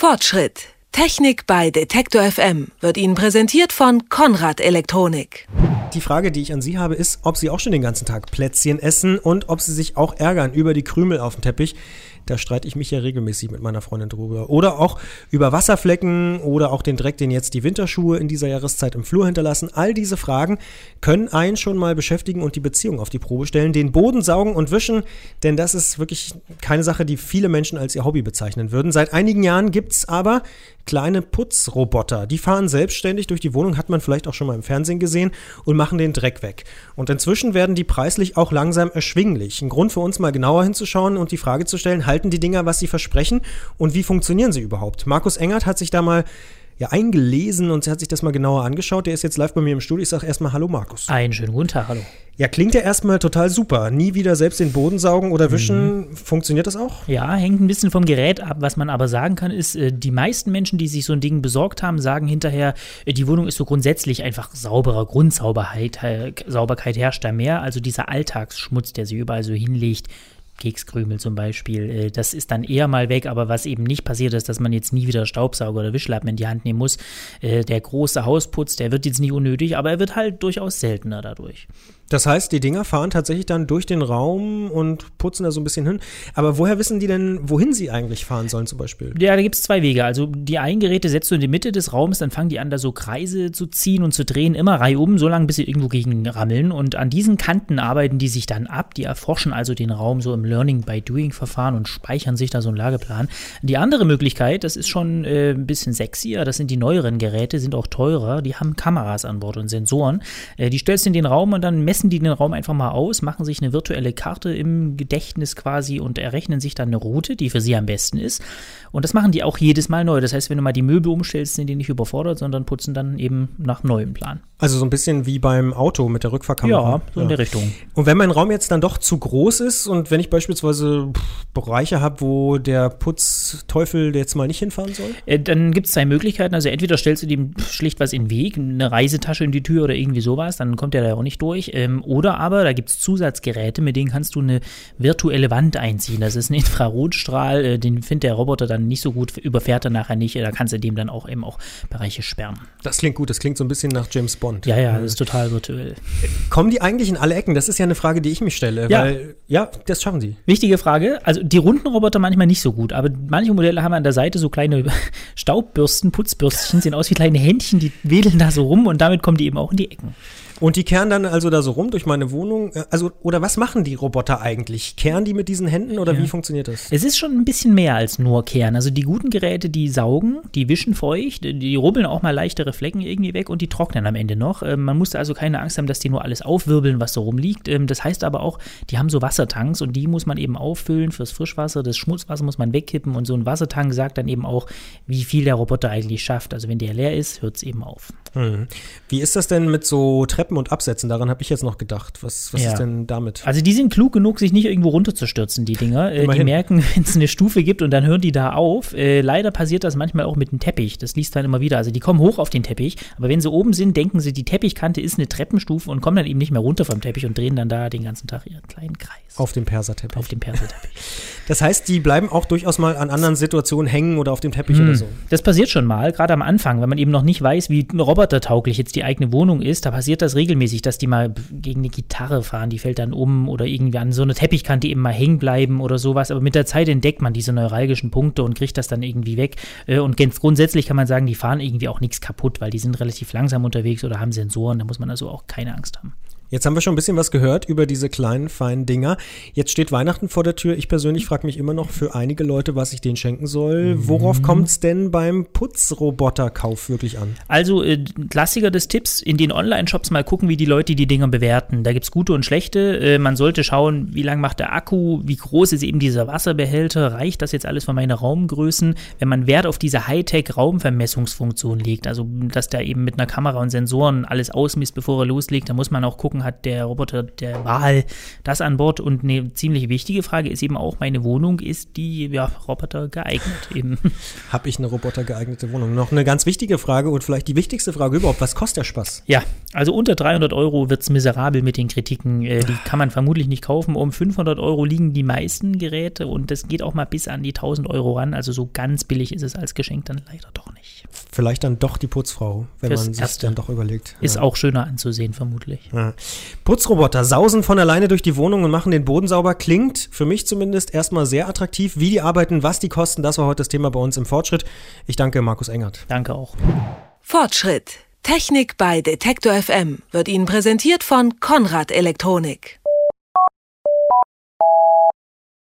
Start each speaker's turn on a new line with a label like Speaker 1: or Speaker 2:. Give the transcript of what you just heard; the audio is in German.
Speaker 1: Fortschritt. Technik bei Detektor FM wird Ihnen präsentiert von Konrad Elektronik.
Speaker 2: Die Frage, die ich an Sie habe, ist, ob Sie auch schon den ganzen Tag Plätzchen essen und ob Sie sich auch ärgern über die Krümel auf dem Teppich. Da streite ich mich ja regelmäßig mit meiner Freundin drüber. Oder auch über Wasserflecken oder auch den Dreck, den jetzt die Winterschuhe in dieser Jahreszeit im Flur hinterlassen. All diese Fragen können einen schon mal beschäftigen und die Beziehung auf die Probe stellen. Den Boden saugen und wischen, denn das ist wirklich keine Sache, die viele Menschen als ihr Hobby bezeichnen würden. Seit einigen Jahren gibt es aber kleine Putzroboter. Die fahren selbstständig durch die Wohnung, hat man vielleicht auch schon mal im Fernsehen gesehen, und machen den Dreck weg. Und inzwischen werden die preislich auch langsam erschwinglich. Ein Grund für uns mal genauer hinzuschauen und die Frage zu stellen, halten die Dinger, was sie versprechen und wie funktionieren sie überhaupt? Markus Engert hat sich da mal ja, eingelesen und hat sich das mal genauer angeschaut. Der ist jetzt live bei mir im Studio. Ich sage erstmal Hallo Markus.
Speaker 3: Einen schönen guten Tag, hallo.
Speaker 2: Ja, klingt ja erstmal total super. Nie wieder selbst den Boden saugen oder wischen. Mhm. Funktioniert das auch?
Speaker 3: Ja, hängt ein bisschen vom Gerät ab. Was man aber sagen kann, ist, äh, die meisten Menschen, die sich so ein Ding besorgt haben, sagen hinterher, äh, die Wohnung ist so grundsätzlich einfach sauberer. Grundsauberheit, äh, Sauberkeit herrscht da mehr. Also dieser Alltagsschmutz, der sich überall so hinlegt, Kekskrümel zum Beispiel. Äh, das ist dann eher mal weg, aber was eben nicht passiert ist, dass man jetzt nie wieder Staubsauger oder Wischlappen in die Hand nehmen muss. Äh, der große Hausputz, der wird jetzt nicht unnötig, aber er wird halt durchaus seltener dadurch.
Speaker 2: Das heißt, die Dinger fahren tatsächlich dann durch den Raum und putzen da so ein bisschen hin. Aber woher wissen die denn, wohin sie eigentlich fahren sollen zum Beispiel?
Speaker 3: Ja, da gibt es zwei Wege. Also die einen Geräte setzt du in die Mitte des Raums, dann fangen die an, da so Kreise zu ziehen und zu drehen, immer reihum, so lange, bis sie irgendwo gegen rammeln. Und an diesen Kanten arbeiten die sich dann ab. Die erforschen also den Raum so im Learning-by-Doing-Verfahren und speichern sich da so einen Lageplan. Die andere Möglichkeit, das ist schon äh, ein bisschen sexier, das sind die neueren Geräte, sind auch teurer. Die haben Kameras an Bord und Sensoren. Äh, die stellst du in den Raum und dann messen messen die den Raum einfach mal aus, machen sich eine virtuelle Karte im Gedächtnis quasi und errechnen sich dann eine Route, die für sie am besten ist. Und das machen die auch jedes Mal neu. Das heißt, wenn du mal die Möbel umstellst, sind die nicht überfordert, sondern putzen dann eben nach neuem Plan.
Speaker 2: Also so ein bisschen wie beim Auto mit der Rückfahrkamera.
Speaker 3: Ja, so in der Richtung.
Speaker 2: Und wenn mein Raum jetzt dann doch zu groß ist und wenn ich beispielsweise Bereiche habe, wo der Putzteufel jetzt mal nicht hinfahren soll?
Speaker 3: Äh, dann gibt es zwei Möglichkeiten. Also entweder stellst du dem schlicht was in den Weg, eine Reisetasche in die Tür oder irgendwie sowas, dann kommt der da auch nicht durch. Ähm, ähm, oder aber, da gibt es Zusatzgeräte, mit denen kannst du eine virtuelle Wand einziehen. Das ist ein Infrarotstrahl, äh, den findet der Roboter dann nicht so gut, überfährt er nachher nicht. Da kannst du dem dann auch eben auch Bereiche sperren.
Speaker 2: Das klingt gut, das klingt so ein bisschen nach James Bond.
Speaker 3: Ja, ja, das ist total virtuell.
Speaker 2: Kommen die eigentlich in alle Ecken? Das ist ja eine Frage, die ich mich stelle. Ja, weil, ja das schaffen sie.
Speaker 3: Wichtige Frage. Also die runden Roboter manchmal nicht so gut, aber manche Modelle haben an der Seite so kleine Staubbürsten, Putzbürstchen, sehen aus wie kleine Händchen, die wedeln da so rum und damit kommen die eben auch in die Ecken.
Speaker 2: Und die kehren dann also da so rum durch meine Wohnung. Äh, also, oder was machen die Roboter eigentlich? Kehren die mit diesen Händen oder ja. wie funktioniert das?
Speaker 3: Es ist schon ein bisschen mehr als nur kehren. Also die guten Geräte, die saugen, die wischen feucht, die rubbeln auch mal leichtere Flecken irgendwie weg und die trocknen am Ende noch. Ähm, man musste also keine Angst haben, dass die nur alles aufwirbeln, was so rumliegt. Ähm, das heißt aber auch, die haben so Wassertanks und die muss man eben auffüllen fürs Frischwasser. Das Schmutzwasser muss man wegkippen und so ein Wassertank sagt dann eben auch, wie viel der Roboter eigentlich schafft. Also wenn der leer ist, hört es eben auf.
Speaker 2: Mhm. Wie ist das denn mit so Treppen und Absätzen? Daran habe ich jetzt noch gedacht. Was, was ja. ist denn damit?
Speaker 3: Also die sind klug genug, sich nicht irgendwo runterzustürzen, die Dinger. Äh, die merken, wenn es eine Stufe gibt und dann hören die da auf. Äh, leider passiert das manchmal auch mit dem Teppich. Das liest dann immer wieder. Also die kommen hoch auf den Teppich, aber wenn sie oben sind, denken sie, die Teppichkante ist eine Treppenstufe und kommen dann eben nicht mehr runter vom Teppich und drehen dann da den ganzen Tag ihren kleinen Kreis.
Speaker 2: Auf dem Perserteppich.
Speaker 3: Auf dem Perserteppich.
Speaker 2: Das heißt, die bleiben auch durchaus mal an anderen Situationen hängen oder auf dem Teppich hm. oder so.
Speaker 3: Das passiert schon mal, gerade am Anfang, wenn man eben noch nicht weiß, wie ein robotertauglich jetzt die eigene Wohnung ist. Da passiert das regelmäßig, dass die mal gegen eine Gitarre fahren, die fällt dann um oder irgendwie an so eine Teppichkante eben mal hängen bleiben oder sowas. Aber mit der Zeit entdeckt man diese neuralgischen Punkte und kriegt das dann irgendwie weg. Äh, und ganz grundsätzlich kann man sagen, die fahren irgendwie auch nichts kaputt, weil die sind relativ langsam unterwegs oder haben Sensoren. Da muss man also auch keine Angst haben.
Speaker 2: Jetzt haben wir schon ein bisschen was gehört über diese kleinen, feinen Dinger. Jetzt steht Weihnachten vor der Tür. Ich persönlich frage mich immer noch für einige Leute, was ich denen schenken soll. Mhm. Worauf kommt es denn beim Putzroboterkauf wirklich an?
Speaker 3: Also, äh, Klassiker des Tipps, in den Online-Shops mal gucken, wie die Leute die Dinger bewerten. Da gibt es gute und schlechte. Äh, man sollte schauen, wie lang macht der Akku, wie groß ist eben dieser Wasserbehälter, reicht das jetzt alles für meine Raumgrößen? Wenn man Wert auf diese Hightech-Raumvermessungsfunktion legt, also dass der eben mit einer Kamera und Sensoren alles ausmisst, bevor er loslegt, dann muss man auch gucken, angesprochen hat, der Roboter der Wahl, das an Bord. Und eine ziemlich wichtige Frage ist eben auch, meine Wohnung, ist die ja, Roboter geeignet eben?
Speaker 2: Habe ich eine Roboter geeignete Wohnung? Noch eine ganz wichtige Frage und vielleicht die wichtigste Frage überhaupt, was kostet der Spaß?
Speaker 3: Ja, also unter 300 Euro wird es miserabel mit den Kritiken. Äh, die kann man vermutlich nicht kaufen. Um 500 Euro liegen die meisten Geräte und das geht auch mal bis an die 1000 Euro ran. Also so ganz billig ist es als Geschenk dann leider doch nicht.
Speaker 2: Vielleicht dann doch die Putzfrau, wenn
Speaker 3: Fürs
Speaker 2: man sich dann doch überlegt.
Speaker 3: Ist
Speaker 2: Ja.
Speaker 3: auch schöner anzusehen, vermutlich.
Speaker 2: Ja. Putzroboter sausen von alleine durch die Wohnung und machen den Boden sauber. Klingt für mich zumindest erstmal sehr attraktiv. Wie die arbeiten, was die kosten, das war heute das Thema bei uns im Fortschritt. Ich danke Markus Engert.
Speaker 3: Danke auch.
Speaker 1: Fortschritt. Technik bei Detektor FM wird Ihnen präsentiert von Konrad Elektronik.